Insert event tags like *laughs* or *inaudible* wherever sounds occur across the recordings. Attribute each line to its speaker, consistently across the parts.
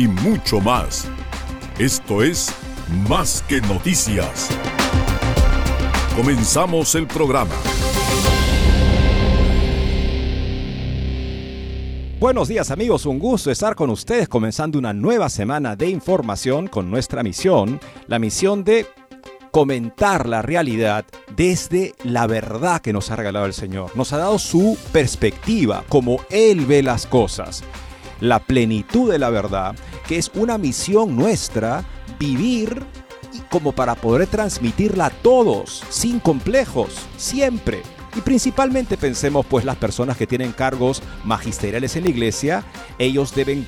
Speaker 1: y mucho más. Esto es Más que Noticias. Comenzamos el programa.
Speaker 2: Buenos días amigos, un gusto estar con ustedes comenzando una nueva semana de información con nuestra misión, la misión de comentar la realidad desde la verdad que nos ha regalado el Señor. Nos ha dado su perspectiva, como Él ve las cosas, la plenitud de la verdad, que es una misión nuestra, vivir como para poder transmitirla a todos, sin complejos, siempre. Y principalmente pensemos pues las personas que tienen cargos magisteriales en la iglesia, ellos deben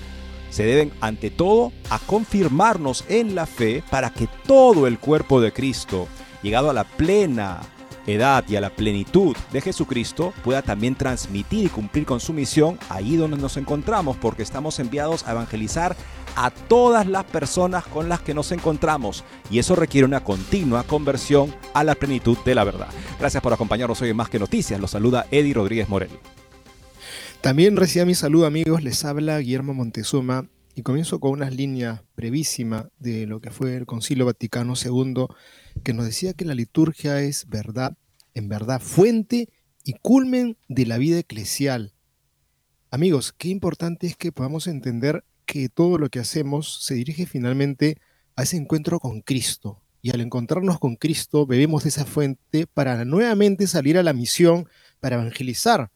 Speaker 2: se deben ante todo a confirmarnos en la fe para que todo el cuerpo de Cristo, llegado a la plena edad y a la plenitud de Jesucristo, pueda también transmitir y cumplir con su misión ahí donde nos encontramos, porque estamos enviados a evangelizar a todas las personas con las que nos encontramos y eso requiere una continua conversión a la plenitud de la verdad. Gracias por acompañarnos hoy en Más que Noticias. Los saluda Eddie Rodríguez Morel.
Speaker 3: También reciba mi saludo amigos, les habla Guillermo Montezuma y comienzo con unas líneas brevísimas de lo que fue el Concilio Vaticano II que nos decía que la liturgia es verdad, en verdad fuente y culmen de la vida eclesial. Amigos, qué importante es que podamos entender que todo lo que hacemos se dirige finalmente a ese encuentro con Cristo. Y al encontrarnos con Cristo, bebemos de esa fuente para nuevamente salir a la misión, para evangelizar.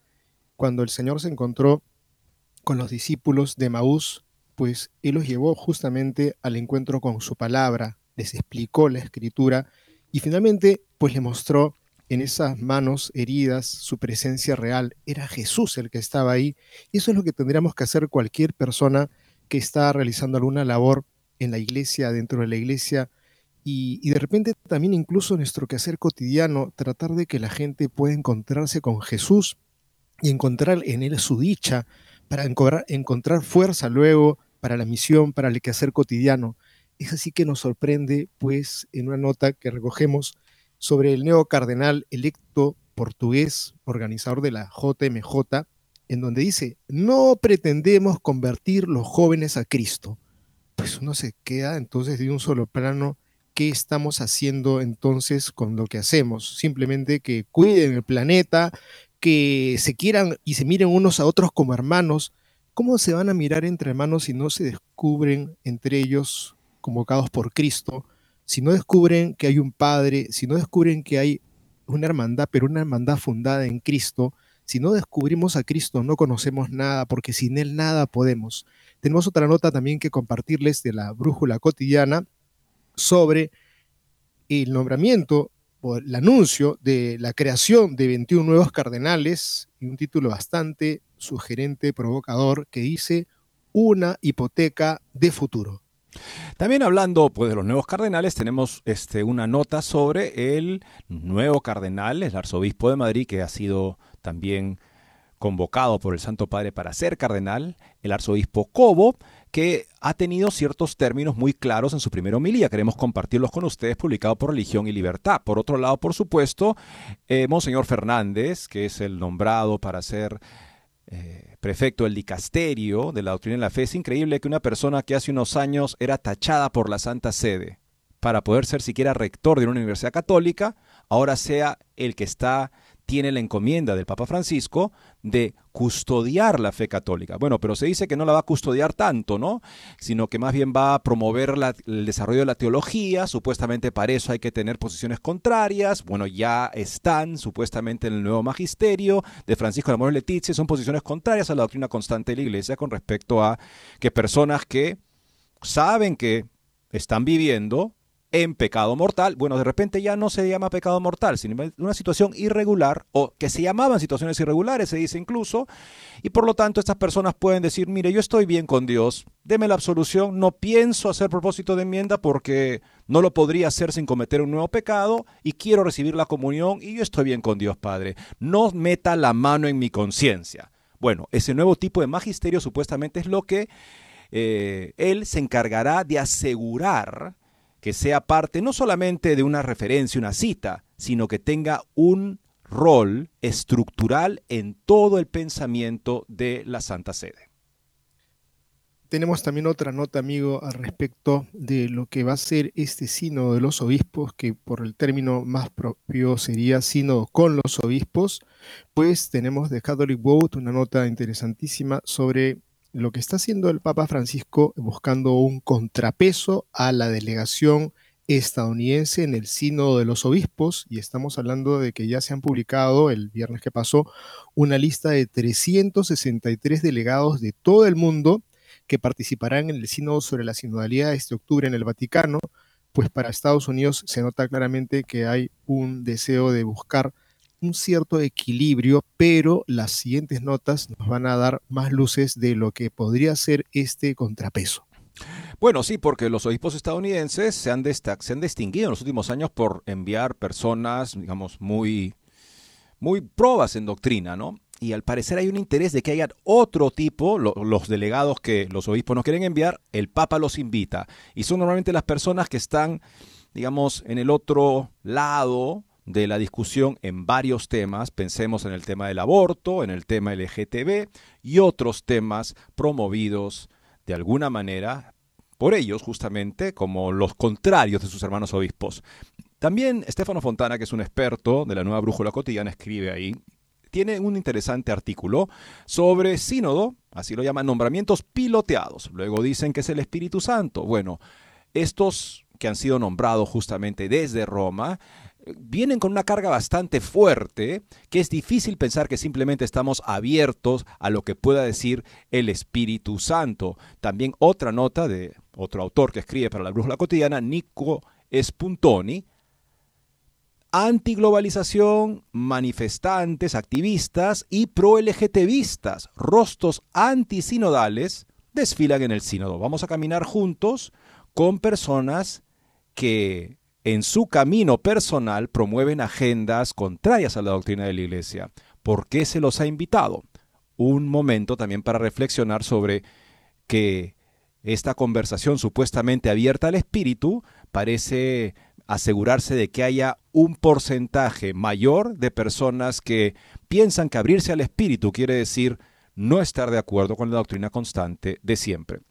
Speaker 3: Cuando el Señor se encontró con los discípulos de Maús, pues Él los llevó justamente al encuentro con su palabra, les explicó la escritura y finalmente pues le mostró en esas manos heridas su presencia real. Era Jesús el que estaba ahí. Y eso es lo que tendríamos que hacer cualquier persona que está realizando alguna labor en la iglesia, dentro de la iglesia, y, de repente también incluso nuestro quehacer cotidiano, tratar de que la gente pueda encontrarse con Jesús y encontrar en él su dicha, para encontrar fuerza luego para la misión, para el quehacer cotidiano. Es así que nos sorprende, pues, en una nota que recogemos sobre el nuevo cardenal electo portugués, organizador de la JMJ, en donde dice, no pretendemos convertir los jóvenes a Cristo. Pues uno se queda entonces de un solo plano, ¿qué estamos haciendo entonces con lo que hacemos? Simplemente que cuiden el planeta, que se quieran y se miren unos a otros como hermanos. ¿Cómo se van a mirar entre hermanos si no se descubren entre ellos convocados por Cristo? Si no descubren que hay un Padre, si no descubren que hay una hermandad, pero una hermandad fundada en Cristo, si no descubrimos a Cristo, no conocemos nada, porque sin Él nada podemos. Tenemos otra nota también que compartirles de la brújula cotidiana sobre el nombramiento o el anuncio de la creación de 21 nuevos cardenales y un título bastante sugerente, provocador, que dice una hipoteca de futuro.
Speaker 2: También hablando pues, de los nuevos cardenales, tenemos este, una nota sobre el nuevo cardenal, el arzobispo de Madrid, que ha sido también convocado por el Santo Padre para ser cardenal, el arzobispo Cobo, que ha tenido ciertos términos muy claros en su primera homilía. Queremos compartirlos con ustedes, publicado por Religión y Libertad. Por otro lado, por supuesto, eh, Monseñor Fernández, que es el nombrado para ser eh, prefecto del dicasterio de la doctrina de la fe. Es increíble que una persona que hace unos años era tachada por la Santa Sede para poder ser siquiera rector de una universidad católica, ahora sea el que está tiene la encomienda del Papa Francisco de custodiar la fe católica. Bueno, pero se dice que no la va a custodiar tanto, ¿no? Sino que más bien va a promover el desarrollo de la teología, supuestamente para eso hay que tener posiciones contrarias, bueno, ya están supuestamente en el nuevo magisterio de Francisco de Amor Letizia, son posiciones contrarias a la doctrina constante de la Iglesia con respecto a que personas que saben que están viviendo en pecado mortal. Bueno, de repente ya no se llama pecado mortal, sino una situación irregular o que se llamaban situaciones irregulares, se dice incluso, y por lo tanto estas personas pueden decir, mire, yo estoy bien con Dios, deme la absolución, no pienso hacer propósito de enmienda porque no lo podría hacer sin cometer un nuevo pecado y quiero recibir la comunión y yo estoy bien con Dios Padre. No meta la mano en mi conciencia. Bueno, ese nuevo tipo de magisterio supuestamente es lo que eh, él se encargará de asegurar que sea parte no solamente de una referencia, una cita, sino que tenga un rol estructural en todo el pensamiento de la Santa Sede.
Speaker 3: Tenemos también otra nota, amigo, al respecto de lo que va a ser este sínodo de los obispos, que por el término más propio sería sínodo con los obispos. Pues tenemos de Catholic Vote una nota interesantísima sobre lo que está haciendo el Papa Francisco buscando un contrapeso a la delegación estadounidense en el Sínodo de los Obispos, y estamos hablando de que ya se han publicado el viernes que pasó una lista de 363 delegados de todo el mundo que participarán en el Sínodo sobre la sinodalidad este octubre en el Vaticano, pues para Estados Unidos se nota claramente que hay un deseo de buscar un cierto equilibrio, pero las siguientes notas nos van a dar más luces de lo que podría ser este contrapeso.
Speaker 2: Bueno, sí, porque los obispos estadounidenses se han, se han distinguido en los últimos años por enviar personas, digamos, muy, muy probas en doctrina, ¿no? Y al parecer hay un interés de que haya otro tipo, los delegados que los obispos no quieren enviar, el Papa los invita. Y son normalmente las personas que están, digamos, en el otro lado de la discusión en varios temas, pensemos en el tema del aborto, en el tema LGTB y otros temas promovidos de alguna manera por ellos justamente como los contrarios de sus hermanos obispos. También Estefano Fontana, que es un experto de la nueva brújula cotidiana, escribe ahí, tiene un interesante artículo sobre sínodo, así lo llaman nombramientos piloteados. Luego dicen que es el Espíritu Santo. Bueno, estos que han sido nombrados justamente desde Roma, vienen con una carga bastante fuerte, que es difícil pensar que simplemente estamos abiertos a lo que pueda decir el Espíritu Santo. También otra nota de otro autor que escribe para la Brújula Cotidiana, Nico Spuntoni, antiglobalización, manifestantes, activistas y pro-LGTBistas, rostros antisinodales, desfilan en el sínodo. Vamos a caminar juntos con personas que en su camino personal promueven agendas contrarias a la doctrina de la Iglesia. ¿Por qué se los ha invitado? Un momento también para reflexionar sobre que esta conversación supuestamente abierta al espíritu parece asegurarse de que haya un porcentaje mayor de personas que piensan que abrirse al espíritu quiere decir no estar de acuerdo con la doctrina constante de siempre.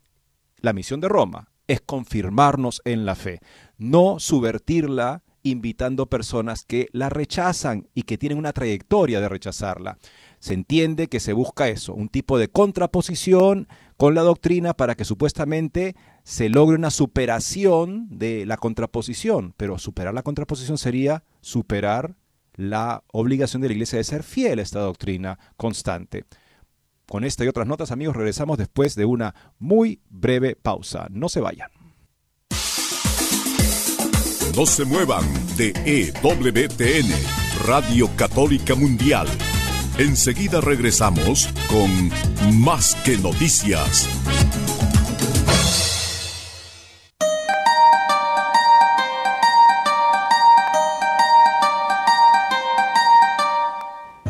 Speaker 2: La misión de Roma es confirmarnos en la fe, no subvertirla invitando personas que la rechazan y que tienen una trayectoria de rechazarla. Se entiende que se busca eso, un tipo de contraposición con la doctrina para que supuestamente se logre una superación de la contraposición, pero superar la contraposición sería superar la obligación de la Iglesia de ser fiel a esta doctrina constante. Con esta y otras notas, amigos, regresamos después de una muy breve pausa. No se vayan.
Speaker 1: No se muevan de EWTN, Radio Católica Mundial. Enseguida regresamos con Más que Noticias.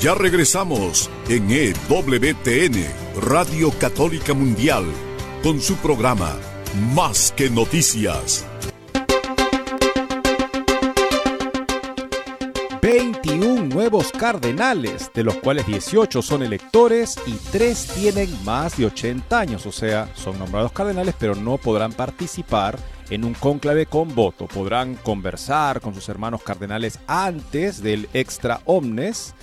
Speaker 1: Ya regresamos en EWTN, Radio Católica Mundial, con su programa Más que Noticias.
Speaker 2: 21 nuevos cardenales, de los cuales 18 son electores y 3 tienen más de 80 años, o sea, son nombrados cardenales pero no podrán participar en un cónclave con voto. Podrán conversar con sus hermanos cardenales antes del extra omnes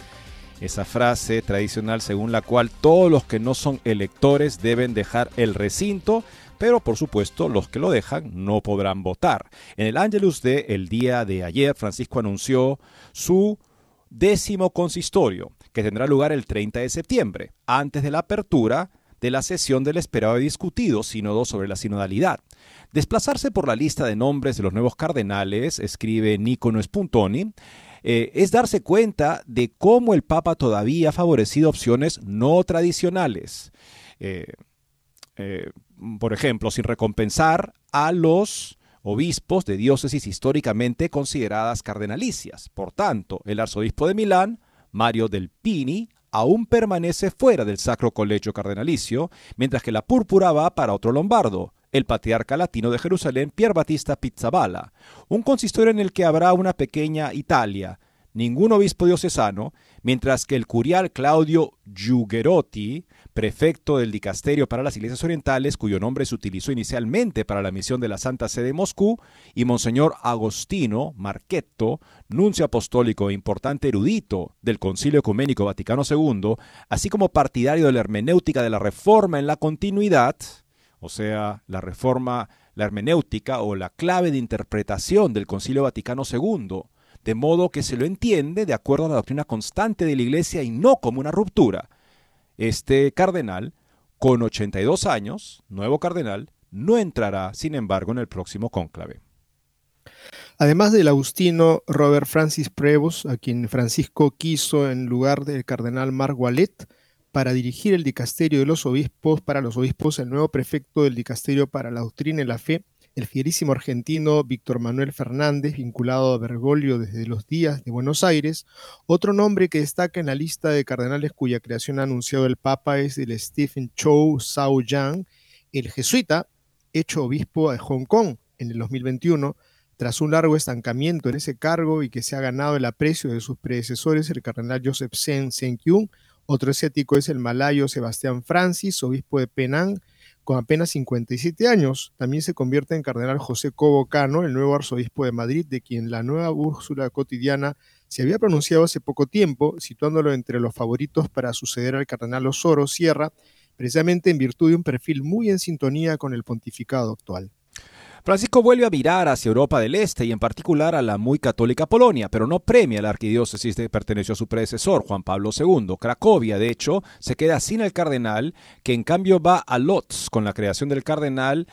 Speaker 2: esa frase tradicional según la cual todos los que no son electores deben dejar el recinto, pero por supuesto los que lo dejan no podrán votar. En el Angelus de el día de ayer, Francisco anunció su décimo consistorio, que tendrá lugar el 30 de septiembre, antes de la apertura de la sesión del esperado y discutido sínodo sobre la sinodalidad. Desplazarse por la lista de nombres de los nuevos cardenales, escribe Nicono Spuntoni, eh, es darse cuenta de cómo el Papa todavía ha favorecido opciones no tradicionales. Eh, eh, por ejemplo, sin recompensar a los obispos de diócesis históricamente consideradas cardenalicias. Por tanto, el arzobispo de Milán, Mario del Pini, aún permanece fuera del Sacro Colegio Cardenalicio, mientras que la púrpura va para otro lombardo, el patriarca latino de Jerusalén, Pier Battista Pizzaballa, un consistorio en el que habrá una pequeña Italia, ningún obispo diocesano, mientras que el curial Claudio Giugherotti, prefecto del Dicasterio para las Iglesias Orientales, cuyo nombre se utilizó inicialmente para la misión de la Santa Sede de Moscú, y Monseñor Agostino Marchetto, nuncio apostólico e importante erudito del Concilio Ecuménico Vaticano II, así como partidario de la hermenéutica de la Reforma en la continuidad, o sea, la reforma, la hermenéutica o la clave de interpretación del Concilio Vaticano II, de modo que se lo entiende de acuerdo a la doctrina constante de la Iglesia y no como una ruptura. Este cardenal, con 82 años, nuevo cardenal, no entrará, sin embargo, en el próximo cónclave.
Speaker 3: Además del agustino Robert Francis Prevost, a quien Francisco quiso en lugar del cardenal Marc Wallet, para dirigir el dicasterio de los obispos, para los obispos, el nuevo prefecto del dicasterio para la doctrina y la fe, el fierísimo argentino Víctor Manuel Fernández, vinculado a Bergoglio desde los días de Buenos Aires. Otro nombre que destaca en la lista de cardenales cuya creación ha anunciado el Papa es el Stephen Chow Sao Yang, el jesuita, hecho obispo de Hong Kong en el 2021, tras un largo estancamiento en ese cargo y que se ha ganado el aprecio de sus predecesores, el cardenal Joseph Sen otro asiático es el malayo Sebastián Francis, obispo de Penang, con apenas 57 años. También se convierte en cardenal José Cobo Cano, el nuevo arzobispo de Madrid, de quien la nueva Úrsula cotidiana se había pronunciado hace poco tiempo, situándolo entre los favoritos para suceder al cardenal Osoro Sierra, precisamente en virtud de un perfil muy en sintonía con el pontificado actual.
Speaker 2: Francisco vuelve a mirar hacia Europa del Este y en particular a la muy católica Polonia, pero no premia la arquidiócesis que perteneció a su predecesor, Juan Pablo II. Cracovia, de hecho, se queda sin el cardenal, que en cambio va a Lotz con la creación del cardenal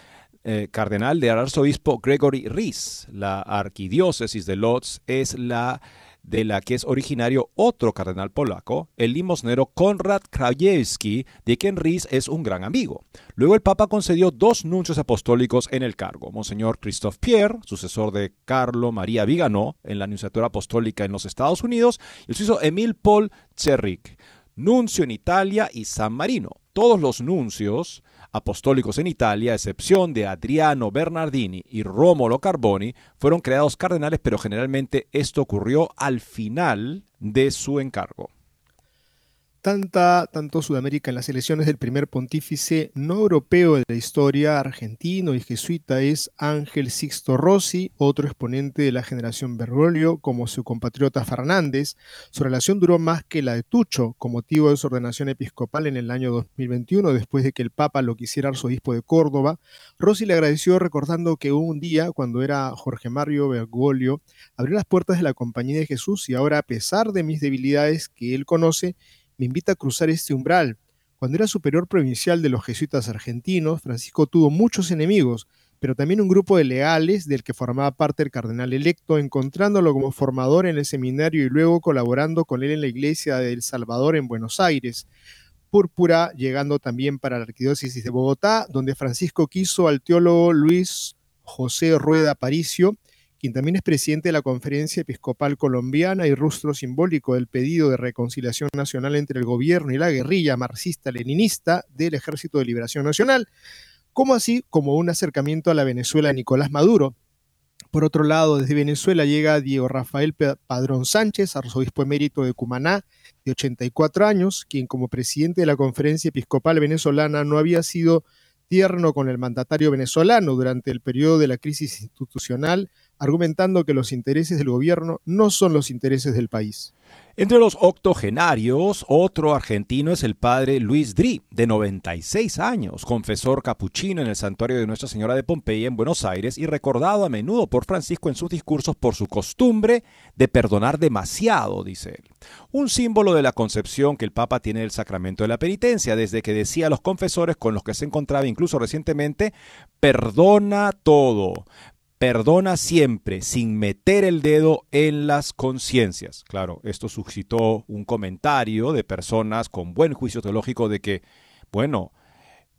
Speaker 2: eh, cardenal del arzobispo Gregory Ries. La arquidiócesis de Lotz es la de la que es originario otro cardenal polaco, el limosnero Konrad Krajewski, de quien Ries es un gran amigo. Luego el Papa concedió dos nuncios apostólicos en el cargo, Monseñor Christophe Pierre, sucesor de Carlo María Vigano en la Nunciatura Apostólica en los Estados Unidos, y el suizo Emil Paul Cherrick, nuncio en Italia y San Marino. Todos los nuncios apostólicos en Italia, a excepción de Adriano Bernardini y Romolo Carboni, fueron creados cardenales, pero generalmente esto ocurrió al final de su encargo.
Speaker 3: Tanta, tanto Sudamérica en las elecciones del primer pontífice no europeo de la historia argentino y jesuita es Ángel Sixto Rossi, otro exponente de la generación Bergoglio, como su compatriota Fernández. Su relación duró más que la de Tucho, con motivo de su ordenación episcopal en el año 2021, después de que el Papa lo quisiera arzobispo de Córdoba. Rossi le agradeció recordando que un día, cuando era Jorge Mario Bergoglio, abrió las puertas de la Compañía de Jesús y ahora, a pesar de mis debilidades que él conoce, me invita a cruzar este umbral. Cuando era superior provincial de los jesuitas argentinos, Francisco tuvo muchos enemigos, pero también un grupo de leales del que formaba parte el cardenal electo, encontrándolo como formador en el seminario y luego colaborando con él en la iglesia de El Salvador en Buenos Aires. Púrpura, llegando también para la arquidiócesis de Bogotá, donde Francisco quiso al teólogo Luis José Rueda Aparicio, quien también es presidente de la Conferencia Episcopal Colombiana y rostro simbólico del pedido de reconciliación nacional entre el gobierno y la guerrilla marxista-leninista del Ejército de Liberación Nacional, como así como un acercamiento a la Venezuela de Nicolás Maduro. Por otro lado, desde Venezuela llega Diego Rafael Padrón Sánchez, arzobispo emérito de Cumaná, de 84 años, quien como presidente de la Conferencia Episcopal Venezolana no había sido tierno con el mandatario venezolano durante el periodo de la crisis institucional, argumentando que los intereses del gobierno no son los intereses del país.
Speaker 2: Entre los octogenarios, otro argentino es el padre Luis Dri, de 96 años, confesor capuchino en el santuario de Nuestra Señora de Pompeya en Buenos Aires y recordado a menudo por Francisco en sus discursos por su costumbre de perdonar demasiado, dice él. Un símbolo de la concepción que el Papa tiene del sacramento de la penitencia, desde que decía a los confesores con los que se encontraba incluso recientemente, perdona todo, perdona siempre, sin meter el dedo en las conciencias. Claro, esto suscitó un comentario de personas con buen juicio teológico de que, bueno,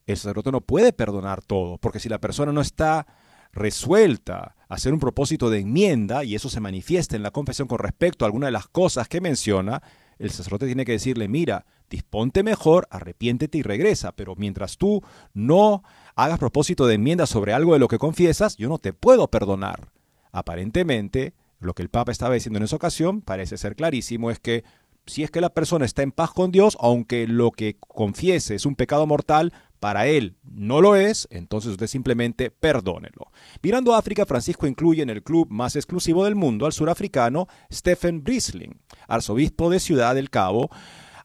Speaker 2: el sacerdote no puede perdonar todo, porque si la persona no está resuelta a hacer un propósito de enmienda, y eso se manifiesta en la confesión con respecto a alguna de las cosas que menciona, el sacerdote tiene que decirle, mira, disponte mejor, arrepiéntete y regresa, pero mientras tú no hagas propósito de enmienda sobre algo de lo que confiesas, yo no te puedo perdonar. Aparentemente, lo que el Papa estaba diciendo en esa ocasión parece ser clarísimo, es que si es que la persona está en paz con Dios, aunque lo que confiese es un pecado mortal, para él no lo es, entonces usted simplemente perdónelo. Mirando a África, Francisco incluye en el club más exclusivo del mundo al surafricano Stephen Brisling, arzobispo de Ciudad del Cabo,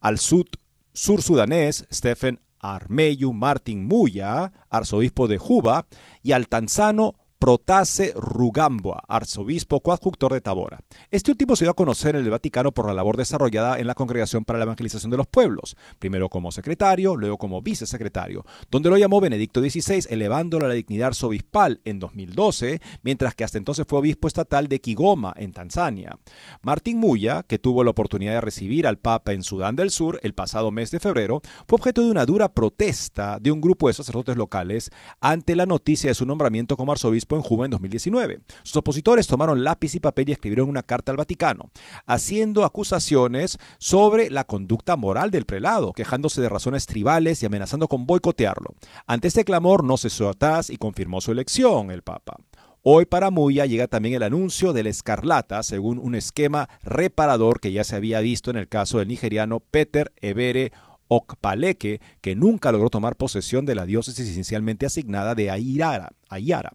Speaker 2: al sur, sur sudanés Stephen Armeyu Martin Muya, arzobispo de Juba, y al tanzano Protase Rugambua, arzobispo coadjuctor de Tabora. Este último se dio a conocer en el Vaticano por la labor desarrollada en la Congregación para la Evangelización de los Pueblos, primero como secretario, luego como vicesecretario, donde lo llamó Benedicto XVI, elevándolo a la dignidad arzobispal en 2012, mientras que hasta entonces fue obispo estatal de Kigoma, en Tanzania. Martín Muya, que tuvo la oportunidad de recibir al Papa en Sudán del Sur el pasado mes de febrero, fue objeto de una dura protesta de un grupo de sacerdotes locales ante la noticia de su nombramiento como arzobispo en Juba en 2019. Sus opositores tomaron lápiz y papel y escribieron una carta al Vaticano, haciendo acusaciones sobre la conducta moral del prelado, quejándose de razones tribales y amenazando con boicotearlo. Ante este clamor no cesó atrás y confirmó su elección el Papa. Hoy para Muya llega también el anuncio de la escarlata, según un esquema reparador que ya se había visto en el caso del nigeriano Peter Ebere Okpaleke, que nunca logró tomar posesión de la diócesis esencialmente asignada de. Ayara.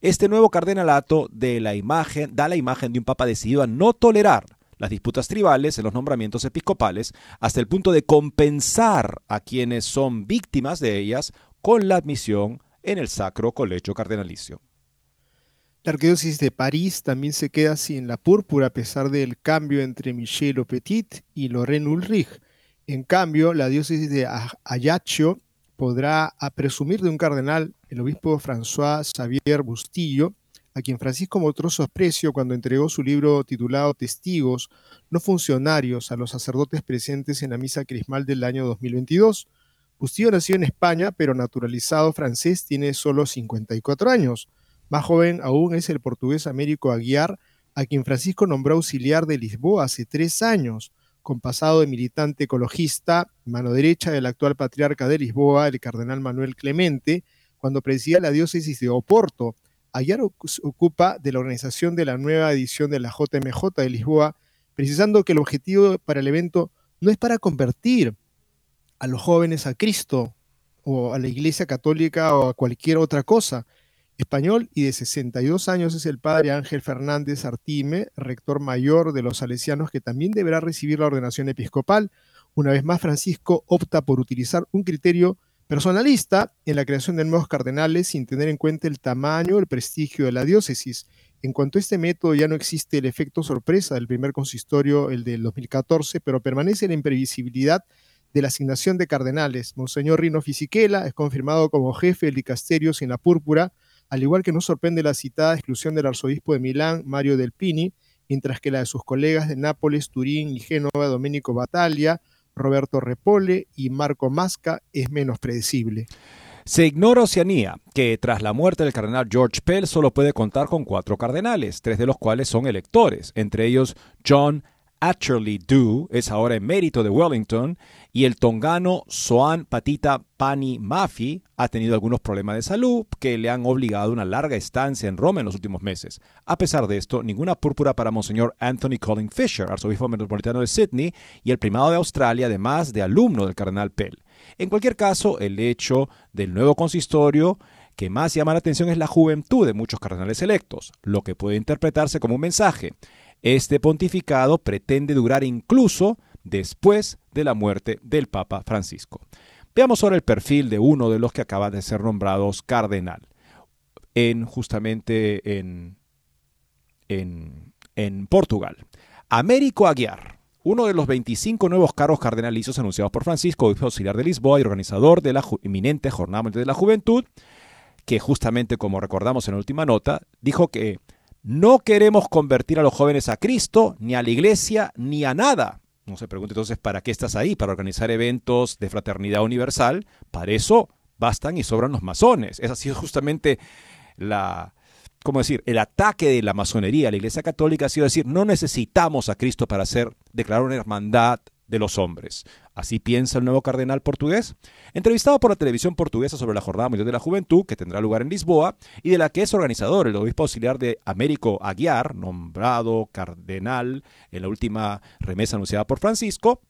Speaker 2: Este nuevo cardenalato de la imagen, da la imagen de un papa decidido a no tolerar las disputas tribales en los nombramientos episcopales hasta el punto de compensar a quienes son víctimas de ellas con la admisión en el Sacro Colegio Cardenalicio.
Speaker 3: La arquidiócesis de París también se queda sin la púrpura a pesar del cambio entre Michel Petit y Lorraine Ulrich. En cambio, la diócesis de Ajaccio podrá presumir de un cardenal el obispo François Xavier Bustillo, a quien Francisco mostró su aprecio cuando entregó su libro titulado Testigos, no funcionarios, a los sacerdotes presentes en la misa crismal del año 2022. Bustillo nació en España, pero naturalizado francés, tiene solo 54 años. Más joven aún es el portugués Américo Aguiar, a quien Francisco nombró auxiliar de Lisboa hace tres años con pasado de militante ecologista, mano derecha del actual patriarca de Lisboa, el cardenal Manuel Clemente, cuando presidía la diócesis de Oporto. Ayar ocupa de la organización de la nueva edición de la JMJ de Lisboa, precisando que el objetivo para el evento no es para convertir a los jóvenes a Cristo o a la Iglesia Católica o a cualquier otra cosa. Español y de 62 años es el padre Ángel Fernández Artime, rector mayor de los salesianos, que también deberá recibir la ordenación episcopal. Una vez más, Francisco opta por utilizar un criterio personalista en la creación de nuevos cardenales sin tener en cuenta el tamaño, el prestigio de la diócesis. En cuanto a este método ya no existe el efecto sorpresa del primer consistorio, el del 2014, pero permanece la imprevisibilidad de la asignación de cardenales. Monseñor Rino Fisichella es confirmado como jefe del dicasterio sin la púrpura, al igual que no sorprende la citada exclusión del arzobispo de Milán, Mario Del Pini, mientras que la de sus colegas de Nápoles, Turín y Génova, Domenico Battaglia, Roberto Repole y Marco Masca es menos predecible.
Speaker 2: Se ignora Oceanía, que tras la muerte del cardenal George Pell solo puede contar con cuatro cardenales, tres de los cuales son electores, entre ellos John Atcherley Dew es ahora emérito de Wellington y el tongano Soan Patita Pani Mafi ha tenido algunos problemas de salud que le han obligado una larga estancia en Roma en los últimos meses. A pesar de esto, ninguna púrpura para Monseñor Anthony Colin Fisher, arzobispo metropolitano de Sydney y el primado de Australia, además de alumno del cardenal Pell. En cualquier caso, el hecho del nuevo consistorio que más llama la atención es la juventud de muchos cardenales electos, lo que puede interpretarse como un mensaje. Este pontificado pretende durar incluso después de la muerte del Papa Francisco. Veamos ahora el perfil de uno de los que acaban de ser nombrados cardenal, en justamente en, en, en Portugal. Américo Aguiar, uno de los 25 nuevos cargos cardenalizos anunciados por Francisco, obispo auxiliar de Lisboa y organizador de la inminente Jornada de la Juventud, que justamente como recordamos en la última nota, dijo que no queremos convertir a los jóvenes a Cristo, ni a la iglesia, ni a nada. No se pregunte entonces, ¿para qué estás ahí? ¿Para organizar eventos de fraternidad universal? Para eso bastan y sobran los masones. Esa ha sido justamente la, ¿cómo decir? El ataque de la masonería a la Iglesia Católica ha sido decir, no necesitamos a Cristo para hacer, declarar una hermandad de los hombres. Así piensa el nuevo cardenal portugués. Entrevistado por la televisión portuguesa sobre la Jornada Mundial de la Juventud, que tendrá lugar en Lisboa, y de la que es organizador el obispo auxiliar de Américo Aguiar, nombrado cardenal en la última remesa anunciada por Francisco,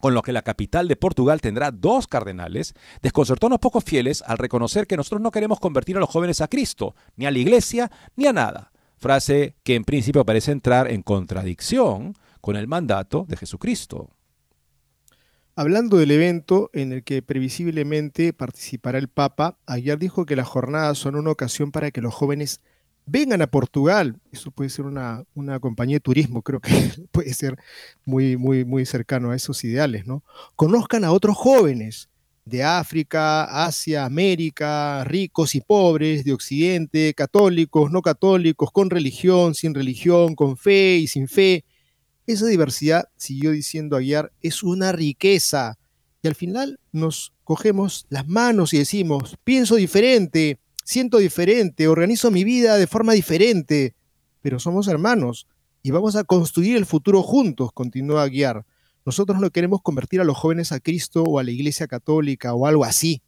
Speaker 2: con lo que la capital de Portugal tendrá dos cardenales, desconcertó a unos pocos fieles al reconocer que nosotros no queremos convertir a los jóvenes a Cristo, ni a la iglesia, ni a nada. Frase que en principio parece entrar en contradicción con el mandato de Jesucristo.
Speaker 3: Hablando del evento en el que previsiblemente participará el Papa, ayer dijo que las jornadas son una ocasión para que los jóvenes vengan a Portugal. Eso puede ser una, una compañía de turismo, creo que *laughs* puede ser muy, muy, muy cercano a esos ideales, ¿no? Conozcan a otros jóvenes de África, Asia, América, ricos y pobres, de Occidente, católicos, no católicos, con religión, sin religión, con fe y sin fe esa diversidad, siguió diciendo Aguiar, es una riqueza. Y al final nos cogemos las manos y decimos, pienso diferente, siento diferente, organizo mi vida de forma diferente, pero somos hermanos y vamos a construir el futuro juntos, continúa Aguiar. Nosotros no queremos convertir a los jóvenes a Cristo o a la Iglesia Católica o algo así.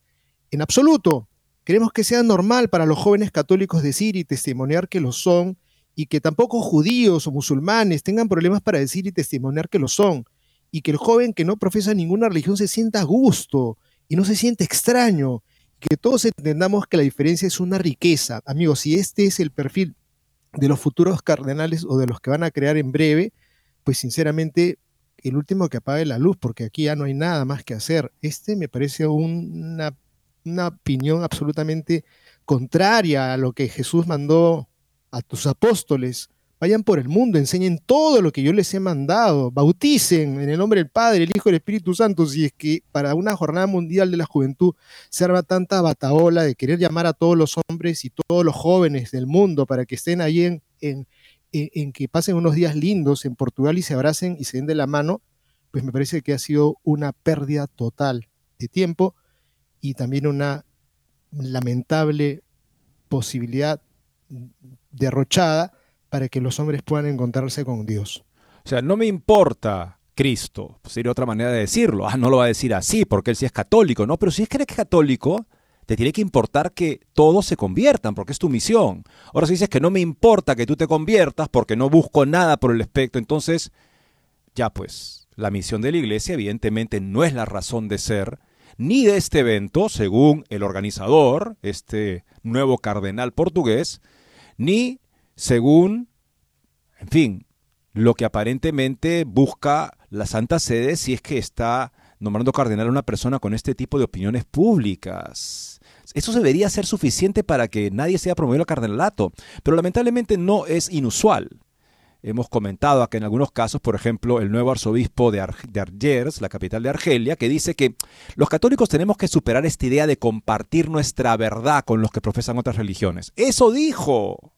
Speaker 3: En absoluto. Queremos que sea normal para los jóvenes católicos decir y testimoniar que lo son y que tampoco judíos o musulmanes tengan problemas para decir y testimoniar que lo son, y que el joven que no profesa ninguna religión se sienta a gusto y no se siente extraño, que todos entendamos que la diferencia es una riqueza. Amigos, si este es el perfil de los futuros cardenales o de los que van a crear en breve, pues sinceramente el último que apague la luz, porque aquí ya no hay nada más que hacer. Este me parece una, una opinión absolutamente contraria a lo que Jesús mandó a tus apóstoles, vayan por el mundo, enseñen todo lo que yo les he mandado, bauticen en el nombre del Padre, el Hijo y el Espíritu Santo, si es que para una jornada mundial de la juventud se arma tanta bataola de querer llamar a todos los hombres y todos los jóvenes del mundo para que estén ahí en, en, en que pasen unos días lindos en Portugal y se abracen y se den de la mano, pues me parece que ha sido una pérdida total de tiempo y también una lamentable posibilidad derrochada para que los hombres puedan encontrarse con Dios.
Speaker 2: O sea, no me importa Cristo, sería otra manera de decirlo. Ah, no lo va a decir así porque él sí es católico, no, pero si es que eres católico, te tiene que importar que todos se conviertan, porque es tu misión. Ahora si dices que no me importa que tú te conviertas porque no busco nada por el espectro, entonces ya pues, la misión de la iglesia evidentemente no es la razón de ser ni de este evento, según el organizador, este nuevo cardenal portugués, ni según, en fin, lo que aparentemente busca la Santa Sede si es que está nombrando cardenal a una persona con este tipo de opiniones públicas. Eso debería ser suficiente para que nadie sea promovido al cardenalato, pero lamentablemente no es inusual. Hemos comentado acá en algunos casos, por ejemplo, el nuevo arzobispo de, Argers, la capital de Argelia, que dice que los católicos tenemos que superar esta idea de compartir nuestra verdad con los que profesan otras religiones. Eso dijo.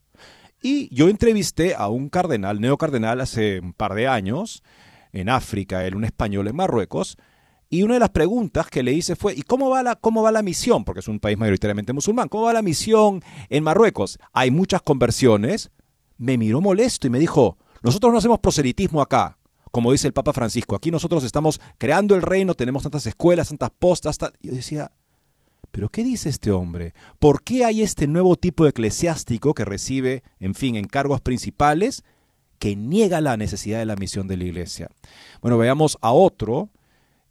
Speaker 2: Y yo entrevisté a un cardenal, neocardenal, hace un par de años, en África, él un español en Marruecos, y una de las preguntas que le hice fue, ¿y cómo va, la, cómo va la misión? Porque es un país mayoritariamente musulmán. ¿Cómo va la misión en Marruecos? Hay muchas conversiones. Me miró molesto y me dijo, nosotros no hacemos proselitismo acá, como dice el Papa Francisco. Aquí nosotros estamos creando el reino, tenemos tantas escuelas, tantas postas. Yo decía, ¿pero qué dice este hombre? ¿Por qué hay este nuevo tipo de eclesiástico que recibe, en fin, encargos principales que niega la necesidad de la misión de la iglesia? Bueno, veamos a otro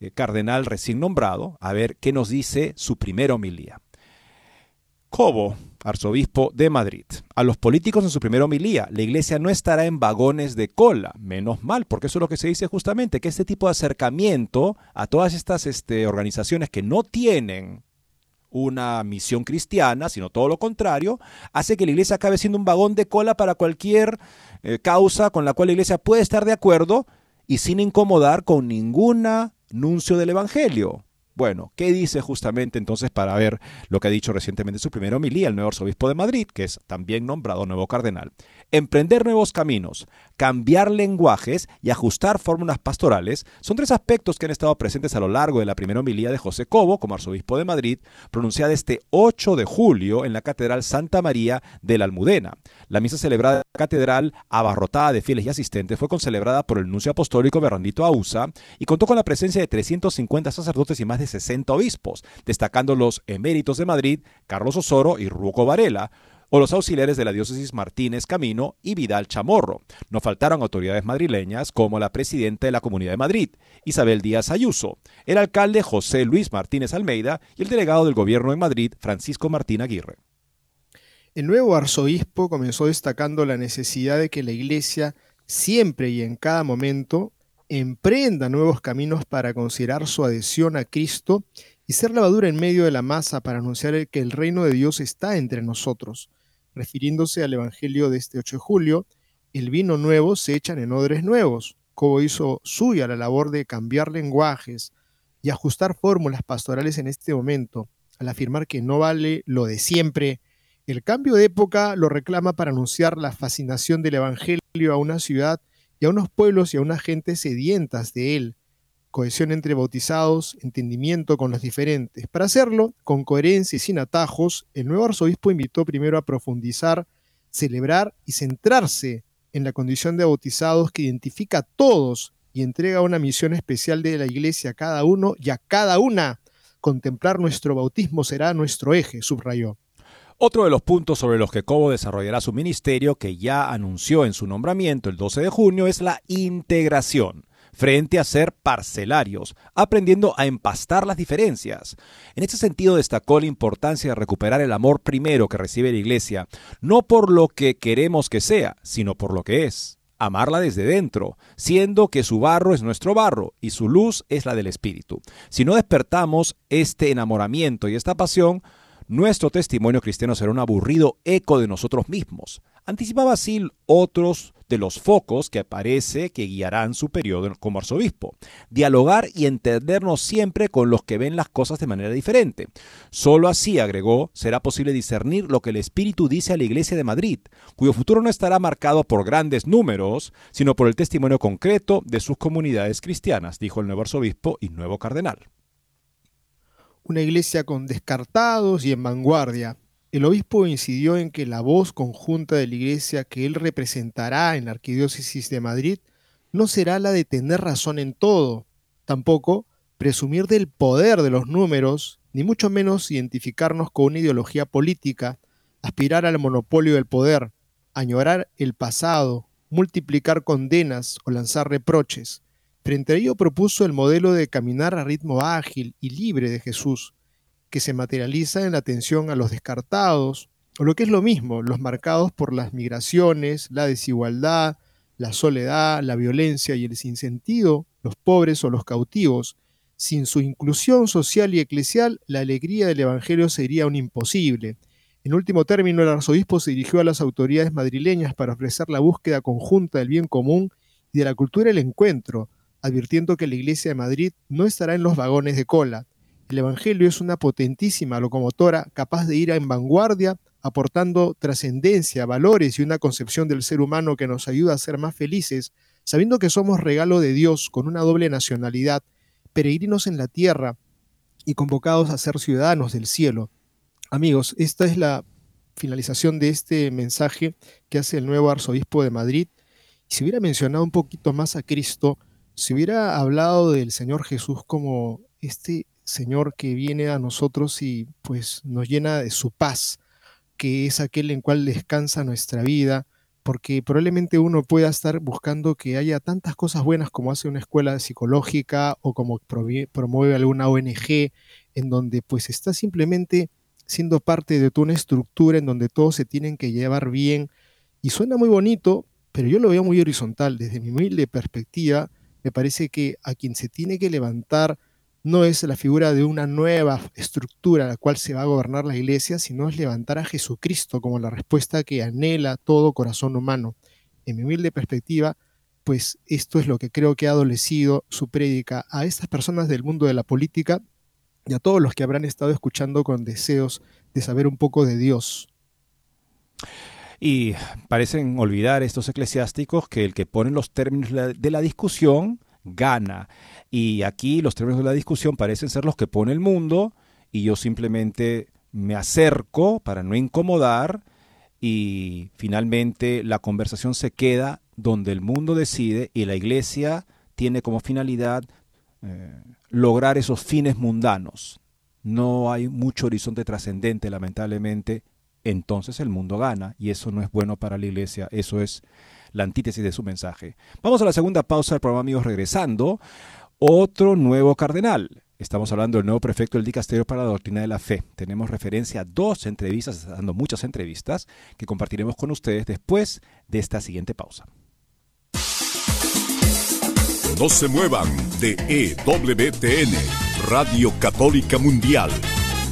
Speaker 2: eh, cardenal recién nombrado, a ver qué nos dice su primera homilía. Cobo, arzobispo de Madrid. A los políticos en su primera homilía, la iglesia no estará en vagones de cola, menos mal, porque eso es lo que se dice justamente, que este tipo de acercamiento a todas estas este, organizaciones que no tienen una misión cristiana, sino todo lo contrario, hace que la iglesia acabe siendo un vagón de cola para cualquier eh, causa con la cual la iglesia puede estar de acuerdo y sin incomodar con ninguna nuncio del Evangelio. Bueno, ¿qué dice justamente entonces para ver lo que ha dicho recientemente su primer homilía el nuevo arzobispo de Madrid, que es también nombrado nuevo cardenal? Emprender nuevos caminos, cambiar lenguajes y ajustar fórmulas pastorales son tres aspectos que han estado presentes a lo largo de la primera homilía de José Cobo como arzobispo de Madrid, pronunciada este 8 de julio en la Catedral Santa María de la Almudena. La misa celebrada en la catedral, abarrotada de fieles y asistentes, fue concelebrada por el nuncio apostólico Berrandito Ausa y contó con la presencia de 350 sacerdotes y más de 60 obispos, destacando los eméritos de Madrid, Carlos Osoro y Ruco Varela, o los auxiliares de la diócesis Martínez Camino y Vidal Chamorro. No faltaron autoridades madrileñas como la presidenta de la Comunidad de Madrid, Isabel Díaz Ayuso, el alcalde José Luis Martínez Almeida y el delegado del gobierno en Madrid, Francisco Martín Aguirre.
Speaker 3: El nuevo arzobispo comenzó destacando la necesidad de que la Iglesia siempre y en cada momento emprenda nuevos caminos para considerar su adhesión a Cristo y ser lavadura en medio de la masa para anunciar que el reino de Dios está entre nosotros refiriéndose al Evangelio de este 8 de julio, el vino nuevo se echan en odres nuevos. como hizo suya la labor de cambiar lenguajes y ajustar fórmulas pastorales en este momento, al afirmar que no vale lo de siempre. El cambio de época lo reclama para anunciar la fascinación del Evangelio a una ciudad y a unos pueblos y a unas gentes sedientas de él, cohesión entre bautizados, entendimiento con los diferentes. Para hacerlo, con coherencia y sin atajos, el nuevo arzobispo invitó primero a profundizar, celebrar y centrarse en la condición de bautizados que identifica a todos y entrega una misión especial de la Iglesia a cada uno y a cada una. Contemplar nuestro bautismo será nuestro eje, subrayó.
Speaker 2: Otro de los puntos sobre los que Cobo desarrollará su ministerio, que ya anunció en su nombramiento el 12 de junio, es la integración frente a ser parcelarios, aprendiendo a empastar las diferencias. En este sentido destacó la importancia de recuperar el amor primero que recibe la Iglesia, no por lo que queremos que sea, sino por lo que es amarla desde dentro, siendo que su barro es nuestro barro y su luz es la del Espíritu. Si no despertamos este enamoramiento y esta pasión, nuestro testimonio cristiano será un aburrido eco de nosotros mismos. Anticipaba así otros de los focos que parece que guiarán su periodo como arzobispo. Dialogar y entendernos siempre con los que ven las cosas de manera diferente. Solo así, agregó, será posible discernir lo que el Espíritu dice a la Iglesia de Madrid, cuyo futuro no estará marcado por grandes números, sino por el testimonio concreto de sus comunidades cristianas, dijo el nuevo arzobispo y nuevo cardenal.
Speaker 3: Una iglesia con descartados y en vanguardia, el obispo incidió en que la voz conjunta de la Iglesia que él representará en la Arquidiócesis de Madrid no será la de tener razón en todo, tampoco presumir del poder de los números, ni mucho menos identificarnos con una ideología política, aspirar al monopolio del poder, añorar el pasado, multiplicar condenas o lanzar reproches. Frente a ello propuso el modelo de caminar a ritmo ágil y libre de Jesús, que se materializa en la atención a los descartados, o lo que es lo mismo, los marcados por las migraciones, la desigualdad, la soledad, la violencia y el sinsentido, los pobres o los cautivos. Sin su inclusión social y eclesial, la alegría del Evangelio sería un imposible. En último término, el arzobispo se dirigió a las autoridades madrileñas para ofrecer la búsqueda conjunta del bien común y de la cultura del encuentro, advirtiendo que la Iglesia de Madrid no estará en los vagones de cola. El Evangelio es una potentísima locomotora capaz de ir en vanguardia, aportando trascendencia, valores y una concepción del ser humano que nos ayuda a ser más felices, sabiendo que somos regalo de Dios con una doble nacionalidad, peregrinos en la tierra y convocados a ser ciudadanos del cielo. Amigos, esta es la finalización de este mensaje que hace el nuevo arzobispo de Madrid. Si hubiera mencionado un poquito más a Cristo, si hubiera hablado del Señor Jesús como este Señor que viene a nosotros y pues nos llena de su paz, que es aquel en cual descansa nuestra vida, porque probablemente uno pueda estar buscando que haya tantas cosas buenas como hace una escuela psicológica o como promueve alguna ONG, en donde pues está simplemente siendo parte de una estructura en donde todos se tienen que llevar bien. Y suena muy bonito, pero yo lo veo muy horizontal. Desde mi humilde perspectiva, me parece que a quien se tiene que levantar no es la figura de una nueva estructura a la cual se va a gobernar la iglesia, sino es levantar a Jesucristo como la respuesta que anhela todo corazón humano. En mi humilde perspectiva, pues esto es lo que creo que ha adolecido su prédica a estas personas del mundo de la política y a todos los que habrán estado escuchando con deseos de saber un poco de Dios.
Speaker 2: Y parecen olvidar estos eclesiásticos que el que pone los términos de la discusión gana. Y aquí los términos de la discusión parecen ser los que pone el mundo y yo simplemente me acerco para no incomodar y finalmente la conversación se queda donde el mundo decide y la iglesia tiene como finalidad eh, lograr esos fines mundanos. No hay mucho horizonte trascendente, lamentablemente, entonces el mundo gana y eso no es bueno para la iglesia, eso es la antítesis de su mensaje. Vamos a la segunda pausa del programa, amigos, regresando. Otro nuevo cardenal. Estamos hablando del nuevo prefecto del Dicasterio para la Doctrina de la Fe. Tenemos referencia a dos entrevistas, dando muchas entrevistas, que compartiremos con ustedes después de esta siguiente pausa.
Speaker 1: No se muevan de EWTN, Radio Católica Mundial.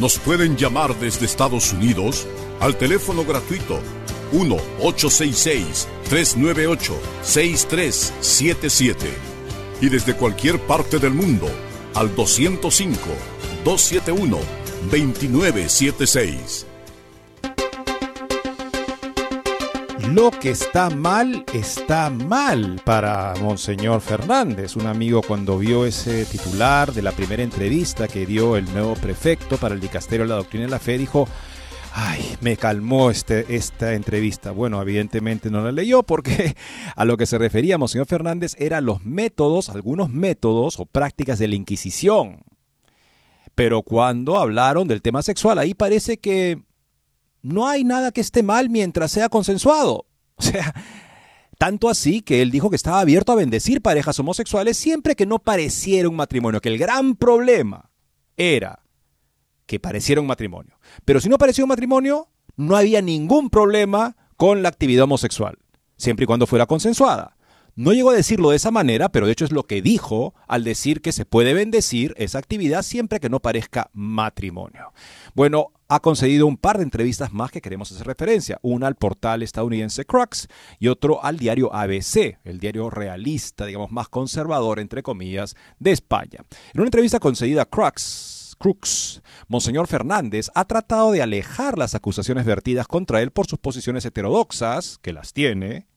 Speaker 1: nos pueden llamar desde Estados Unidos al teléfono gratuito 1-866-398-6377 y desde cualquier parte del mundo al 205-271-2976.
Speaker 2: Lo que está mal está mal para Monseñor Fernández. Un amigo cuando vio ese titular de la primera entrevista que dio el nuevo prefecto para el Dicasterio de la Doctrina de la Fe dijo, ay, me calmó este, esta entrevista. Bueno, evidentemente no la leyó porque *laughs* a lo que se refería Monseñor Fernández eran los métodos, algunos métodos o prácticas de la Inquisición Pero cuando hablaron del tema sexual, ahí parece que no hay nada que esté mal mientras sea consensuado. *laughs* O sea, tanto así que él dijo que estaba abierto a bendecir parejas homosexuales siempre que no pareciera un matrimonio, que el gran problema era que pareciera un matrimonio. Pero si no parecía un matrimonio, no había ningún problema con la actividad homosexual, siempre y cuando fuera consensuada. No llegó a decirlo de esa manera, pero de hecho es lo que dijo al decir que se puede bendecir esa actividad siempre que no parezca matrimonio. Bueno, ha concedido un par de entrevistas más que queremos hacer referencia, una al portal estadounidense Crux y otro al diario ABC, el diario realista, digamos más conservador, entre comillas, de España. En una entrevista concedida a Crux, Crux, Monseñor Fernández ha tratado de alejar las acusaciones vertidas contra él por sus posiciones heterodoxas, que las tiene,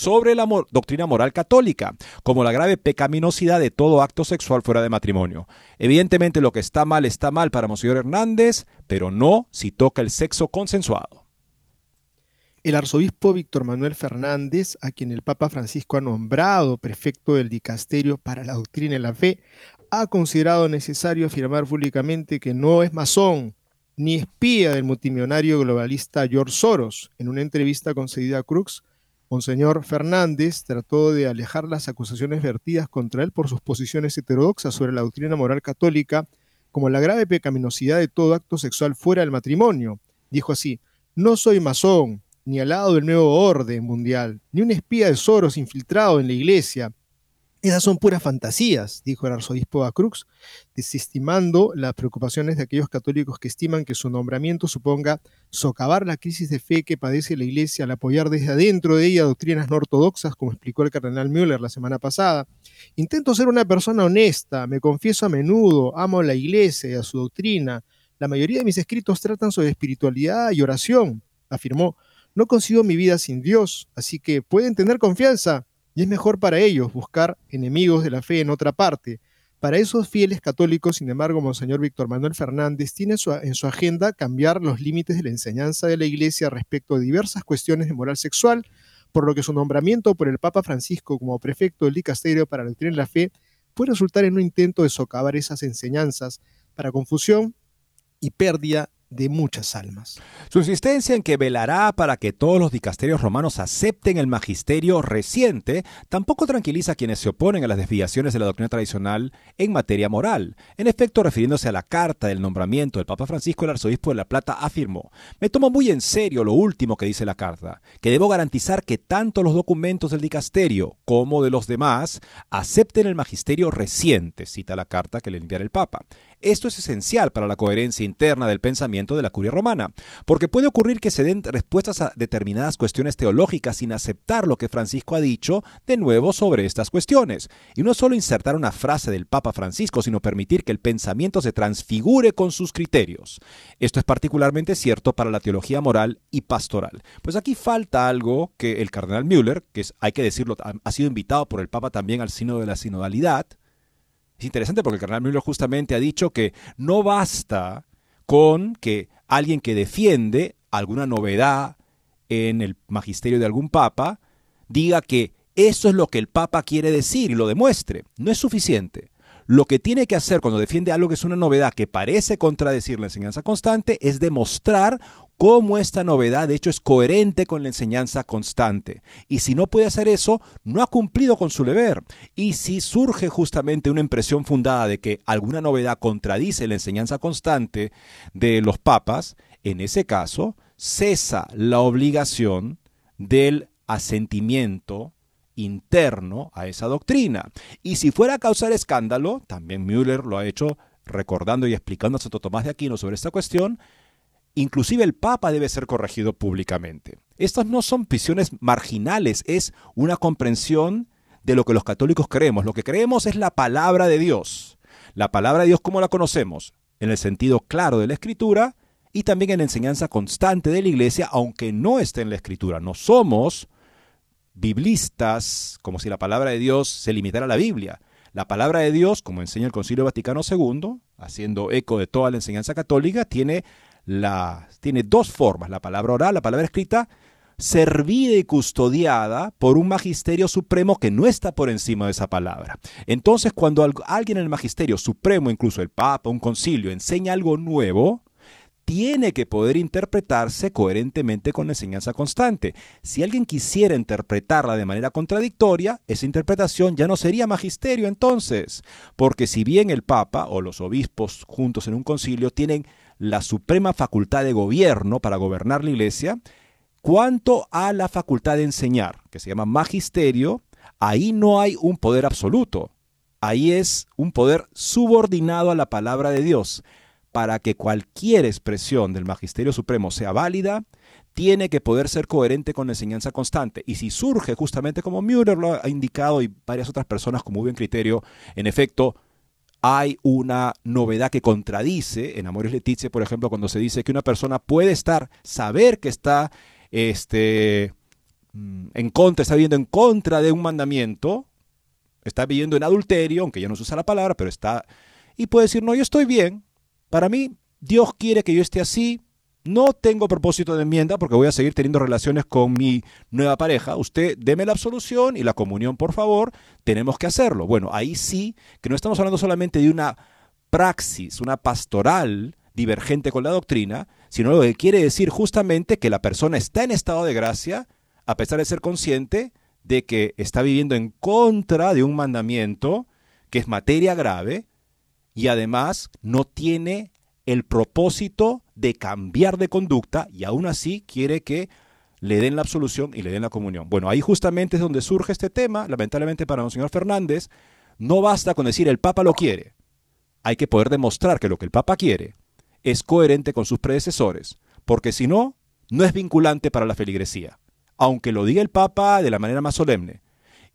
Speaker 2: sobre la doctrina moral católica, como la grave pecaminosidad de todo acto sexual fuera de matrimonio. Evidentemente lo que está mal está mal para Monseñor Hernández, pero no si toca el sexo consensuado.
Speaker 3: El arzobispo Víctor Manuel Fernández, a quien el Papa Francisco ha nombrado prefecto del dicasterio para la doctrina y la fe, ha considerado necesario afirmar públicamente que no es masón ni espía del multimillonario globalista George Soros. En una entrevista concedida a Crux, Monseñor Fernández trató de alejar las acusaciones vertidas contra él por sus posiciones heterodoxas sobre la doctrina moral católica, como la grave pecaminosidad de todo acto sexual fuera del matrimonio. Dijo así, no soy masón, ni al lado del nuevo orden mundial, ni un espía de Soros infiltrado en la iglesia, esas son puras fantasías, dijo el arzobispo Acrux, desestimando las preocupaciones de aquellos católicos que estiman que su nombramiento suponga socavar la crisis de fe que padece la Iglesia al apoyar desde adentro de ella doctrinas no ortodoxas, como explicó el cardenal Müller la semana pasada. Intento ser una persona honesta, me confieso a menudo, amo a la Iglesia y a su doctrina. La mayoría de mis escritos tratan sobre espiritualidad y oración, afirmó. No consigo mi vida sin Dios, así que pueden tener confianza y es mejor para ellos buscar enemigos de la fe en otra parte. Para esos fieles católicos, sin embargo, Monseñor Víctor Manuel Fernández tiene en su agenda cambiar los límites de la enseñanza de la Iglesia respecto a diversas cuestiones de moral sexual, por lo que su nombramiento por el Papa Francisco como prefecto del dicasterio para la doctrina de la fe puede resultar en un intento de socavar esas enseñanzas para confusión y pérdida de muchas almas.
Speaker 2: Su insistencia en que velará para que todos los dicasterios romanos acepten el magisterio reciente tampoco tranquiliza a quienes se oponen a las desviaciones de la doctrina tradicional en materia moral. En efecto, refiriéndose a la carta del nombramiento del Papa Francisco, el arzobispo de La Plata afirmó, me tomo muy en serio lo último que dice la carta, que debo garantizar que tanto los documentos del dicasterio como de los demás acepten el magisterio reciente, cita la carta que le enviará el Papa. Esto es esencial para la coherencia interna del pensamiento de la curia romana, porque puede ocurrir que se den respuestas a determinadas cuestiones teológicas sin aceptar lo que Francisco ha dicho de nuevo sobre estas cuestiones, y no solo insertar una frase del Papa Francisco, sino permitir que el pensamiento se transfigure con sus criterios. Esto es particularmente cierto para la teología moral y pastoral. Pues aquí falta algo que el cardenal Müller, que es, hay que decirlo, ha sido invitado por el Papa también al Sínodo de la Sinodalidad, es interesante porque el cardenal Müller justamente ha dicho que no basta con que alguien que defiende alguna novedad en el magisterio de algún papa diga que eso es lo que el papa quiere decir y lo demuestre. No es suficiente. Lo que tiene que hacer cuando defiende algo que es una novedad que parece contradecir la enseñanza constante es demostrar cómo esta novedad de hecho es coherente con la enseñanza constante. Y si no puede hacer eso, no ha cumplido con su deber. Y si surge justamente una impresión fundada de que alguna novedad contradice la enseñanza constante de los papas, en ese caso cesa la obligación del asentimiento interno a esa doctrina. Y si fuera a causar escándalo, también Müller lo ha hecho recordando y explicando a Santo Tomás de Aquino sobre esta cuestión, inclusive el Papa debe ser corregido públicamente. Estas no son visiones marginales, es una comprensión de lo que los católicos creemos. Lo que creemos es la palabra de Dios. La palabra de Dios, ¿cómo la conocemos? En el sentido claro de la Escritura y también en la enseñanza constante de la Iglesia, aunque no esté en la Escritura. No somos biblistas, como si la palabra de Dios se limitara a la Biblia. La palabra de Dios, como enseña el Concilio Vaticano II, haciendo eco de toda la enseñanza católica, tiene, la, tiene dos formas, la palabra oral, la palabra escrita, servida y custodiada por un magisterio supremo que no está por encima de esa palabra. Entonces, cuando alguien en el magisterio supremo, incluso el Papa, un concilio, enseña algo nuevo, tiene que poder interpretarse coherentemente con la enseñanza constante. Si alguien quisiera interpretarla de manera contradictoria, esa interpretación ya no sería magisterio entonces, porque si bien el Papa o los obispos juntos en un concilio tienen la suprema facultad de gobierno para gobernar la iglesia, cuanto a la facultad de enseñar, que se llama magisterio, ahí no hay un poder absoluto, ahí es un poder subordinado a la palabra de Dios para que cualquier expresión del Magisterio Supremo sea válida, tiene que poder ser coherente con la enseñanza constante. Y si surge, justamente como Müller lo ha indicado y varias otras personas como buen criterio, en efecto, hay una novedad que contradice, en Amores Leticia, por ejemplo, cuando se dice que una persona puede estar, saber que está este, mm, en contra, está viviendo en contra de un mandamiento, está viviendo en adulterio, aunque ya no se usa la palabra, pero está, y puede decir, no, yo estoy bien, para mí, Dios quiere que yo esté así. No tengo propósito de enmienda porque voy a seguir teniendo relaciones con mi nueva pareja. Usted deme la absolución y la comunión, por favor. Tenemos que hacerlo. Bueno, ahí sí que no estamos hablando solamente de una praxis, una pastoral divergente con la doctrina, sino lo que quiere decir justamente que la persona está en estado de gracia, a pesar de ser consciente de que está viviendo en contra de un mandamiento que es materia grave y además no tiene el propósito de cambiar de conducta y aún así quiere que le den la absolución y le den la comunión. Bueno, ahí justamente es donde surge este tema, lamentablemente para don señor Fernández, no basta con decir el Papa lo quiere, hay que poder demostrar que lo que el Papa quiere es coherente con sus predecesores, porque si no, no es vinculante para la feligresía, aunque lo diga el Papa de la manera más solemne.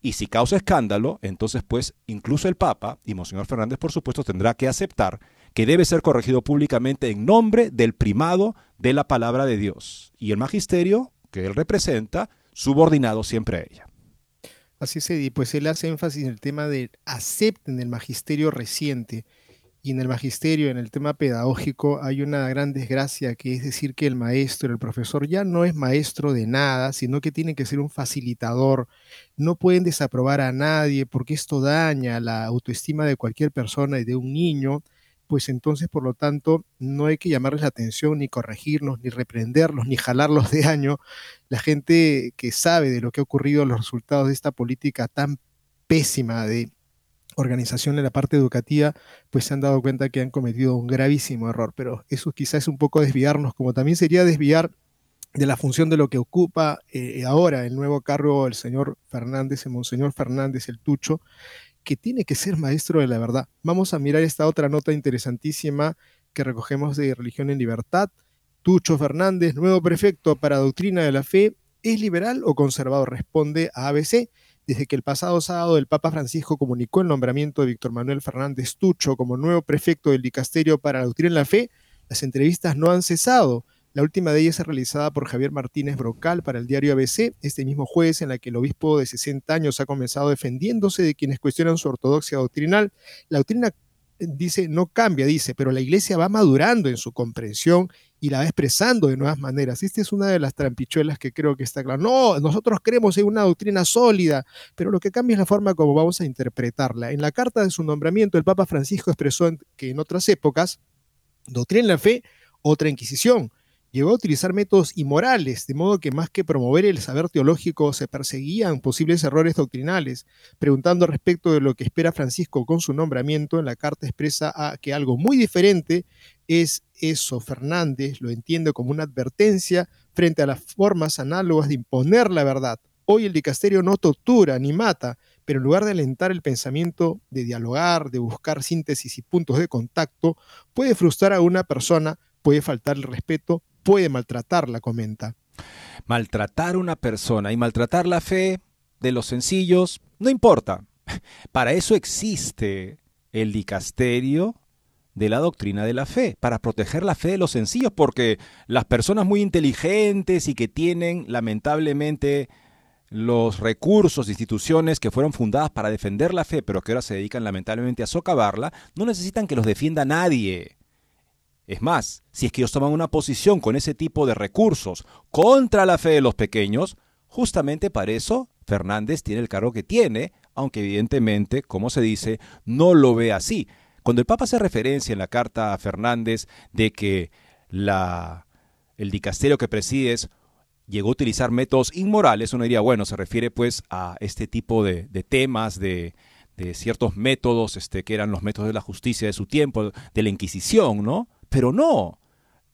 Speaker 2: Y si causa escándalo, entonces pues incluso el Papa y Monseñor Fernández por supuesto tendrá que aceptar que debe ser corregido públicamente en nombre del primado de la palabra de Dios. Y el magisterio que él representa subordinado siempre a ella.
Speaker 3: Así es, Eddie, pues él hace énfasis en el tema de acepten el magisterio reciente y en el magisterio, en el tema pedagógico, hay una gran desgracia, que es decir que el maestro, el profesor, ya no es maestro de nada, sino que tiene que ser un facilitador. No pueden desaprobar a nadie porque esto daña la autoestima de cualquier persona y de un niño. Pues entonces, por lo tanto, no hay que llamarles la atención, ni corregirlos, ni reprenderlos, ni jalarlos de año. La gente que sabe de lo que ha ocurrido, los resultados de esta política tan pésima de organización en la parte educativa, pues se han dado cuenta que han cometido un gravísimo error. Pero eso quizás es un poco desviarnos, como también sería desviar de la función de lo que ocupa eh, ahora el nuevo cargo el señor Fernández, el monseñor Fernández, el Tucho, que tiene que ser maestro de la verdad. Vamos a mirar esta otra nota interesantísima que recogemos de Religión en Libertad. Tucho Fernández, nuevo prefecto para Doctrina de la Fe, ¿es liberal o conservador? Responde a ABC. Desde que el pasado sábado el Papa Francisco comunicó el nombramiento de Víctor Manuel Fernández Tucho como nuevo prefecto del dicasterio para la doctrina en la fe, las entrevistas no han cesado. La última de ellas es realizada por Javier Martínez Brocal para el diario ABC este mismo jueves en la que el obispo de 60 años ha comenzado defendiéndose de quienes cuestionan su ortodoxia doctrinal. La doctrina dice, no cambia, dice, pero la iglesia va madurando en su comprensión y la va expresando de nuevas maneras. Esta es una de las trampichuelas que creo que está claro. No, nosotros creemos en una doctrina sólida, pero lo que cambia es la forma como vamos a interpretarla. En la carta de su nombramiento, el Papa Francisco expresó que en otras épocas, doctrina en la fe, otra inquisición llegó a utilizar métodos inmorales, de modo que más que promover el saber teológico se perseguían posibles errores doctrinales. Preguntando respecto de lo que espera Francisco con su nombramiento, en la carta expresa que algo muy diferente es eso. Fernández lo entiende como una advertencia frente a las formas análogas de imponer la verdad. Hoy el dicasterio no tortura ni mata, pero en lugar de alentar el pensamiento, de dialogar, de buscar síntesis y puntos de contacto, puede frustrar a una persona, puede faltar el respeto, puede maltratarla, comenta.
Speaker 2: Maltratar a una persona y maltratar la fe de los sencillos, no importa. *laughs* Para eso existe el dicasterio de la doctrina de la fe, para proteger la fe de los sencillos, porque las personas muy inteligentes y que tienen lamentablemente los recursos, instituciones que fueron fundadas para defender la fe, pero que ahora se dedican lamentablemente a socavarla, no necesitan que los defienda nadie. Es más, si es que ellos toman una posición con ese tipo de recursos contra la fe de los pequeños, justamente para eso Fernández tiene el cargo que tiene, aunque evidentemente, como se dice, no lo ve así. Cuando el Papa hace referencia en la carta a Fernández de que la, el dicasterio que presides llegó a utilizar métodos inmorales, uno diría, bueno, se refiere pues a este tipo de, temas, de, ciertos métodos este, que eran los métodos de la justicia de su tiempo, de la Inquisición, ¿no? Pero no,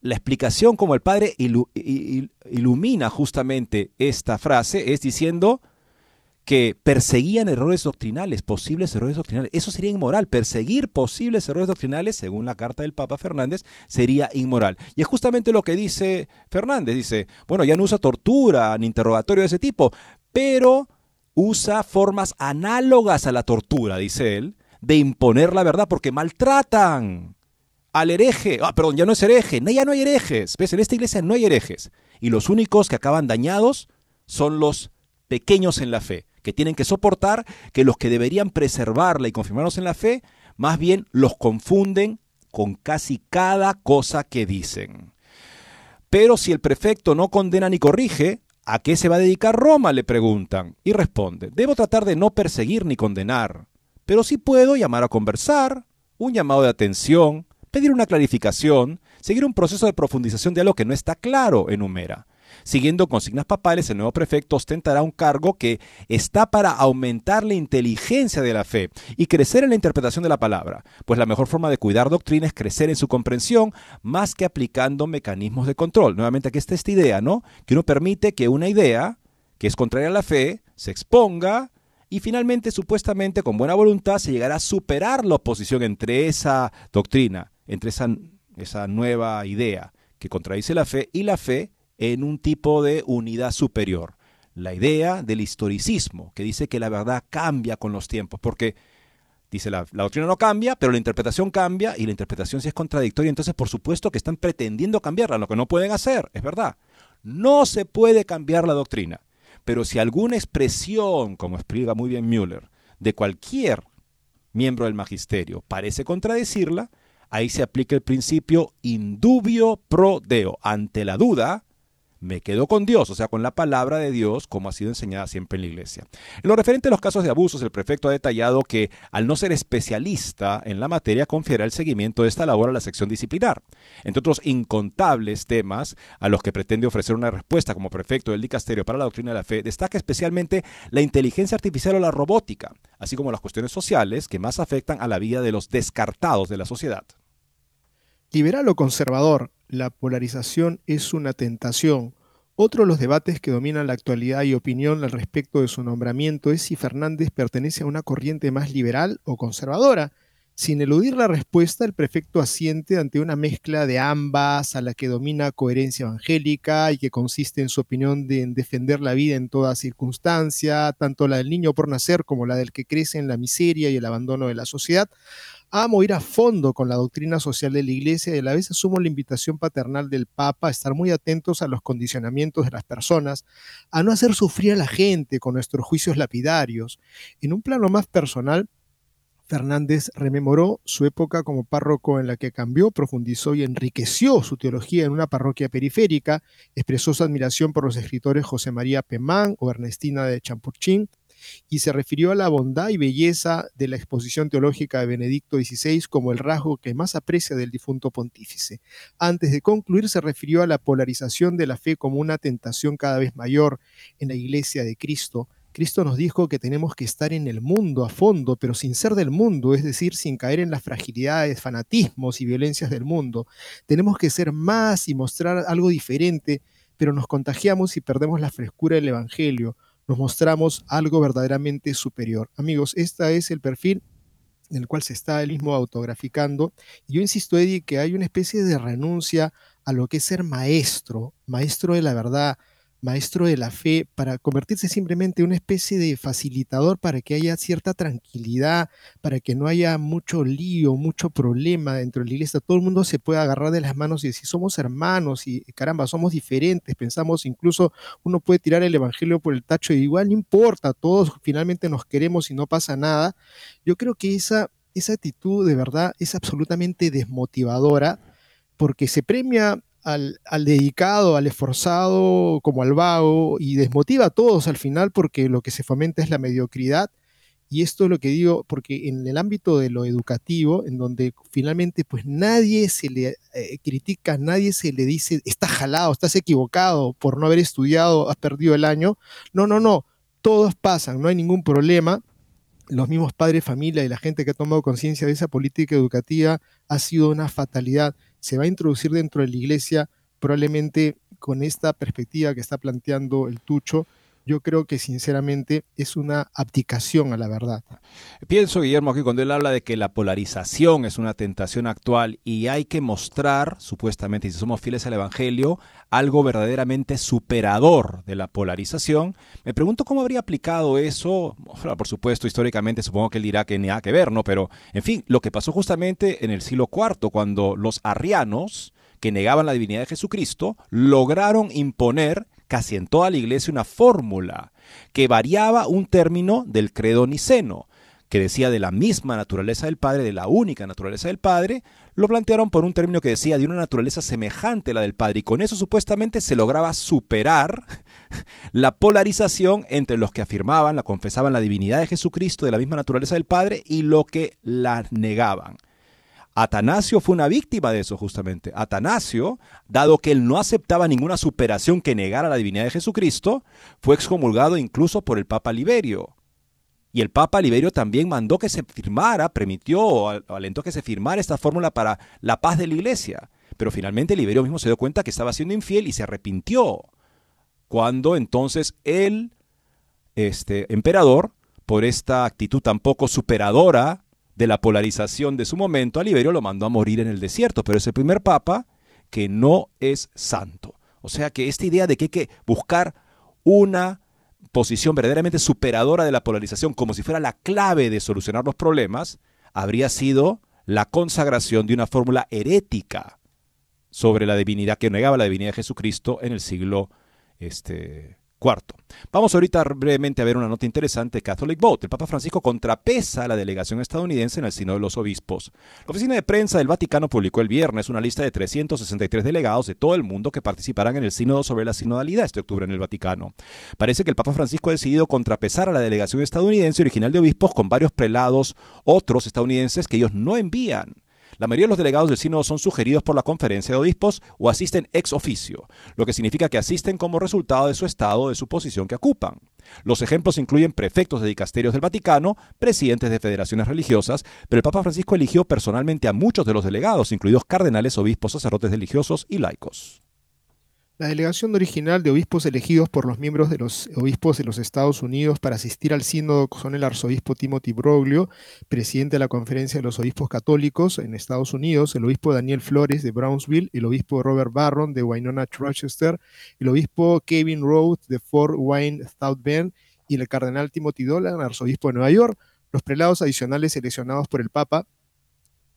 Speaker 2: la explicación como el Padre ilumina justamente esta frase es diciendo que perseguían errores doctrinales, posibles errores doctrinales. Eso sería inmoral. Perseguir posibles errores doctrinales, según la carta del Papa Fernández, sería inmoral. Y es justamente lo que dice Fernández. Dice, bueno, ya no usa tortura ni interrogatorio de ese tipo, pero usa formas análogas a la tortura, dice él, de imponer la verdad porque maltratan al hereje. Ah, perdón, ya no es hereje. No, ya no hay herejes. ¿Ves? En esta iglesia no hay herejes. Y los únicos que acaban dañados son los pequeños en la fe que tienen que soportar que los que deberían preservarla y confirmarnos en la fe, más bien los confunden con casi cada cosa que dicen. Pero si el prefecto no condena ni corrige, ¿a qué se va a dedicar Roma? le preguntan. Y responde, debo tratar de no perseguir ni condenar, pero sí puedo llamar a conversar, un llamado de atención, pedir una clarificación, seguir un proceso de profundización de algo que no está claro, enumera. Siguiendo consignas papales, el nuevo prefecto ostentará un cargo que está para aumentar la inteligencia de la fe y crecer en la interpretación de la palabra, pues la mejor forma de cuidar doctrina es crecer en su comprensión más que aplicando mecanismos de control. Nuevamente aquí está esta idea, ¿no? Que uno permite que una idea que es contraria a la fe se exponga y finalmente, supuestamente, con buena voluntad, se llegará a superar la oposición entre esa doctrina, entre esa, esa nueva idea que contradice la fe y la fe en un tipo de unidad superior. La idea del historicismo, que dice que la verdad cambia con los tiempos, porque dice la, doctrina no cambia, pero la interpretación cambia y la interpretación sí es contradictoria, entonces por supuesto que están pretendiendo cambiarla, lo que no pueden hacer, es verdad. No se puede cambiar la doctrina, pero si alguna expresión, como explica muy bien Müller, de cualquier miembro del magisterio parece contradecirla, ahí se aplica el principio indubio pro deo. Ante la duda, me quedo con Dios, o sea, con la palabra de Dios, como ha sido enseñada siempre en la iglesia. En lo referente a los casos de abusos, el prefecto ha detallado que, al no ser especialista en la materia, confiere el seguimiento de esta labor a la sección disciplinar. Entre otros incontables temas a los que pretende ofrecer una respuesta como prefecto del dicasterio para la doctrina de la fe, destaca especialmente la inteligencia artificial o la robótica, así como las cuestiones sociales que más afectan a la vida de los descartados de la sociedad.
Speaker 3: Liberal o conservador, la polarización es una tentación. Otro de los debates que dominan la actualidad y opinión al respecto de su nombramiento es si Fernández pertenece a una corriente más liberal o conservadora. Sin eludir la respuesta, el prefecto asiente ante una mezcla de ambas, a la que domina coherencia evangélica y que consiste en su opinión de en defender la vida en toda circunstancia, tanto la del niño por nacer como la del que crece en la miseria y el abandono de la sociedad, amo ir a fondo con la doctrina social de la Iglesia y a la vez asumo la invitación paternal del Papa a estar muy atentos a los condicionamientos de las personas, a no hacer sufrir a la gente con nuestros juicios lapidarios. En un plano más personal, Fernández rememoró su época como párroco en la que cambió, profundizó y enriqueció su teología en una parroquia periférica, expresó su admiración por los escritores José María Pemán o Ernestina de Champurchín, y se refirió a la bondad y belleza de la exposición teológica de Benedicto XVI como el rasgo que más aprecia del difunto pontífice. Antes de concluir, se refirió a la polarización de la fe como una tentación cada vez mayor en la Iglesia de Cristo. Cristo nos dijo que tenemos que estar en el mundo a fondo, pero sin ser del mundo, es decir, sin caer en las fragilidades, fanatismos y violencias del mundo. Tenemos que ser más y mostrar algo diferente, pero nos contagiamos y perdemos la frescura del Evangelio nos mostramos algo verdaderamente superior. Amigos, este es el perfil en el cual se está él mismo autograficando. Yo insisto, Eddie, que hay una especie de renuncia a lo que es ser maestro, maestro de la verdad, maestro de la fe, para convertirse simplemente en una especie de facilitador para que haya cierta tranquilidad, para que no haya mucho lío, mucho problema dentro de la iglesia. Todo el mundo se pueda agarrar de las manos y decir, somos hermanos y caramba, somos diferentes, pensamos incluso, uno puede tirar el evangelio por el tacho y igual no importa, todos finalmente nos queremos y no pasa nada. Yo creo que esa, esa actitud de verdad es absolutamente desmotivadora porque se premia al, al, dedicado, al esforzado, como al vago, y desmotiva a todos al final porque lo que se fomenta es la mediocridad y esto es lo que digo, porque en el ámbito de lo educativo, en donde finalmente pues nadie se le eh, critica, nadie se le dice, estás jalado, estás equivocado por no haber estudiado, has perdido el año. No, no, no, todos pasan, no hay ningún problema. Los mismos padres, familia y la gente que ha tomado conciencia de esa política educativa ha sido una fatalidad. Se va a introducir dentro de la iglesia probablemente con esta perspectiva que está planteando el Tucho, yo creo que sinceramente es una abdicación a la verdad.
Speaker 2: Pienso, Guillermo, que cuando él habla de que la polarización es una tentación actual y hay que mostrar, supuestamente, si somos fieles al Evangelio, algo verdaderamente superador de la polarización, me pregunto cómo habría aplicado eso, por supuesto, históricamente supongo que él dirá que nada que ver, ¿no? Pero, en fin, lo que pasó justamente en el siglo IV, cuando los arrianos, que negaban la divinidad de Jesucristo, lograron imponer casi en toda la iglesia una fórmula que variaba un término del credo niceno, que decía de la misma naturaleza del Padre, de la única naturaleza del Padre, lo plantearon por un término que decía de una naturaleza semejante a la del Padre, y con eso supuestamente se lograba superar *laughs* la polarización entre los que afirmaban, la confesaban la divinidad de Jesucristo de la misma naturaleza del Padre y lo que la negaban. Atanasio fue una víctima de eso justamente. Atanasio, dado que él no aceptaba ninguna superación que negara la divinidad de Jesucristo, fue excomulgado incluso por el Papa Liberio. Y el Papa Liberio también mandó que se firmara, permitió o alentó que se firmara esta fórmula para la paz de la iglesia. Pero finalmente Liberio mismo se dio cuenta que estaba siendo infiel y se arrepintió. Cuando entonces el este, emperador, por esta actitud tan poco superadora de la polarización de su momento, a Liberio lo mandó a morir en el desierto, pero es el primer papa que no es santo. O sea que esta idea de que hay que buscar una posición verdaderamente superadora de la polarización como si fuera la clave de solucionar los problemas, habría sido la consagración de una fórmula herética sobre la divinidad que negaba la divinidad de Jesucristo en el siglo este, Cuarto, vamos ahorita brevemente a ver una nota interesante Catholic Vote. El Papa Francisco contrapesa a la delegación estadounidense en el Sínodo de los Obispos. La oficina de prensa del Vaticano publicó el viernes una lista de 363 delegados de todo el mundo que participarán en el Sínodo sobre la sinodalidad este octubre en el Vaticano. Parece que el Papa Francisco ha decidido contrapesar a la delegación estadounidense original de obispos con varios prelados, otros estadounidenses que ellos no envían. La mayoría de los delegados del sínodo son sugeridos por la conferencia de obispos o asisten ex oficio, lo que significa que asisten como resultado de su estado o de su posición que ocupan. Los ejemplos incluyen prefectos de dicasterios del Vaticano, presidentes de federaciones religiosas, pero el Papa Francisco eligió personalmente a muchos de los delegados, incluidos cardenales, obispos, sacerdotes religiosos y laicos.
Speaker 3: La delegación original de obispos elegidos por los miembros de los obispos de los Estados Unidos para asistir al sínodo son el arzobispo Timothy Broglio, presidente de la Conferencia de los Obispos Católicos en Estados Unidos, el obispo Daniel Flores de Brownsville, el obispo Robert Barron de Winona Rochester, el obispo Kevin Roth de Fort Wayne South Bend y el cardenal Timothy Dolan, arzobispo de Nueva York. Los prelados adicionales seleccionados por el Papa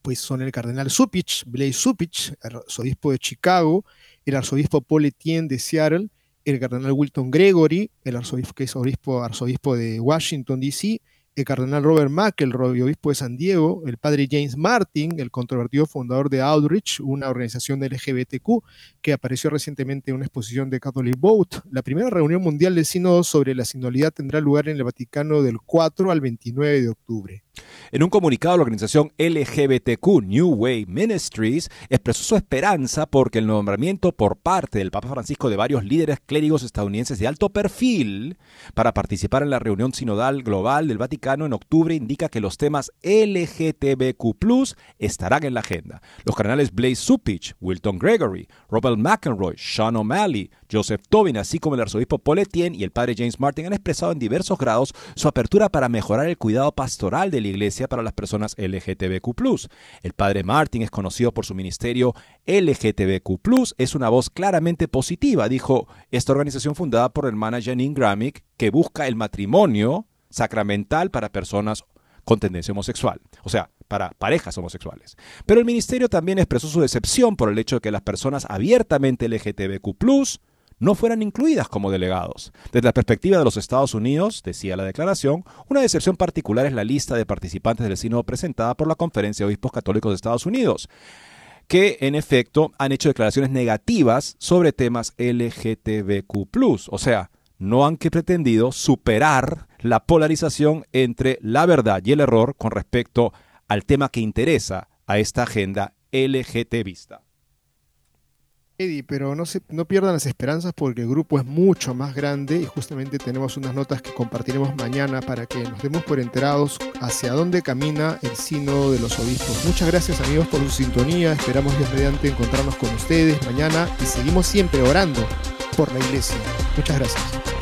Speaker 3: pues son el cardenal Supich, Blaise Supich, arzobispo de Chicago, el arzobispo Paul Etienne de Seattle, el cardenal Wilton Gregory, el arzobispo que es obispo, arzobispo de Washington, D.C., el cardenal Robert McElroy, obispo de San Diego, el padre James Martin, el controvertido fundador de Outreach, una organización LGBTQ que apareció recientemente en una exposición de Catholic Vote. La primera reunión mundial del sínodo sobre la sinodalidad tendrá lugar en el Vaticano del 4 al 29 de octubre.
Speaker 2: En un comunicado, la organización LGBTQ New Way Ministries expresó su esperanza porque el nombramiento por parte del Papa Francisco de varios líderes clérigos estadounidenses de alto perfil para participar en la reunión sinodal global del Vaticano en octubre indica que los temas LGTBQ estarán en la agenda. Los cardenales Blaise Supich, Wilton Gregory, Robert McEnroy, Sean O'Malley, Joseph Tobin, así como el arzobispo Paul Etienne y el padre James Martin han expresado en diversos grados su apertura para mejorar el cuidado pastoral de la iglesia para las personas LGTBQ. El padre Martin es conocido por su ministerio LGTBQ, es una voz claramente positiva, dijo esta organización fundada por hermana Janine Gramick, que busca el matrimonio sacramental para personas con tendencia homosexual, o sea, para parejas homosexuales. Pero el ministerio también expresó su decepción por el hecho de que las personas abiertamente LGTBQ no fueran incluidas como delegados. Desde la perspectiva de los Estados Unidos, decía la declaración, una decepción particular es la lista de participantes del sínodo presentada por la Conferencia de Obispos Católicos de Estados Unidos que en efecto han hecho declaraciones negativas sobre temas LGTBQ. O sea, no han pretendido superar la polarización entre la verdad y el error con respecto al tema que interesa a esta agenda LGT vista.
Speaker 3: Eddie, pero no, se, no pierdan las esperanzas porque el grupo es mucho más grande y justamente tenemos unas notas que compartiremos mañana para que nos demos por enterados hacia dónde camina el sino de los obispos. Muchas gracias amigos por su sintonía, esperamos Dios mediante encontrarnos con ustedes mañana y seguimos siempre orando por la iglesia. Muchas gracias.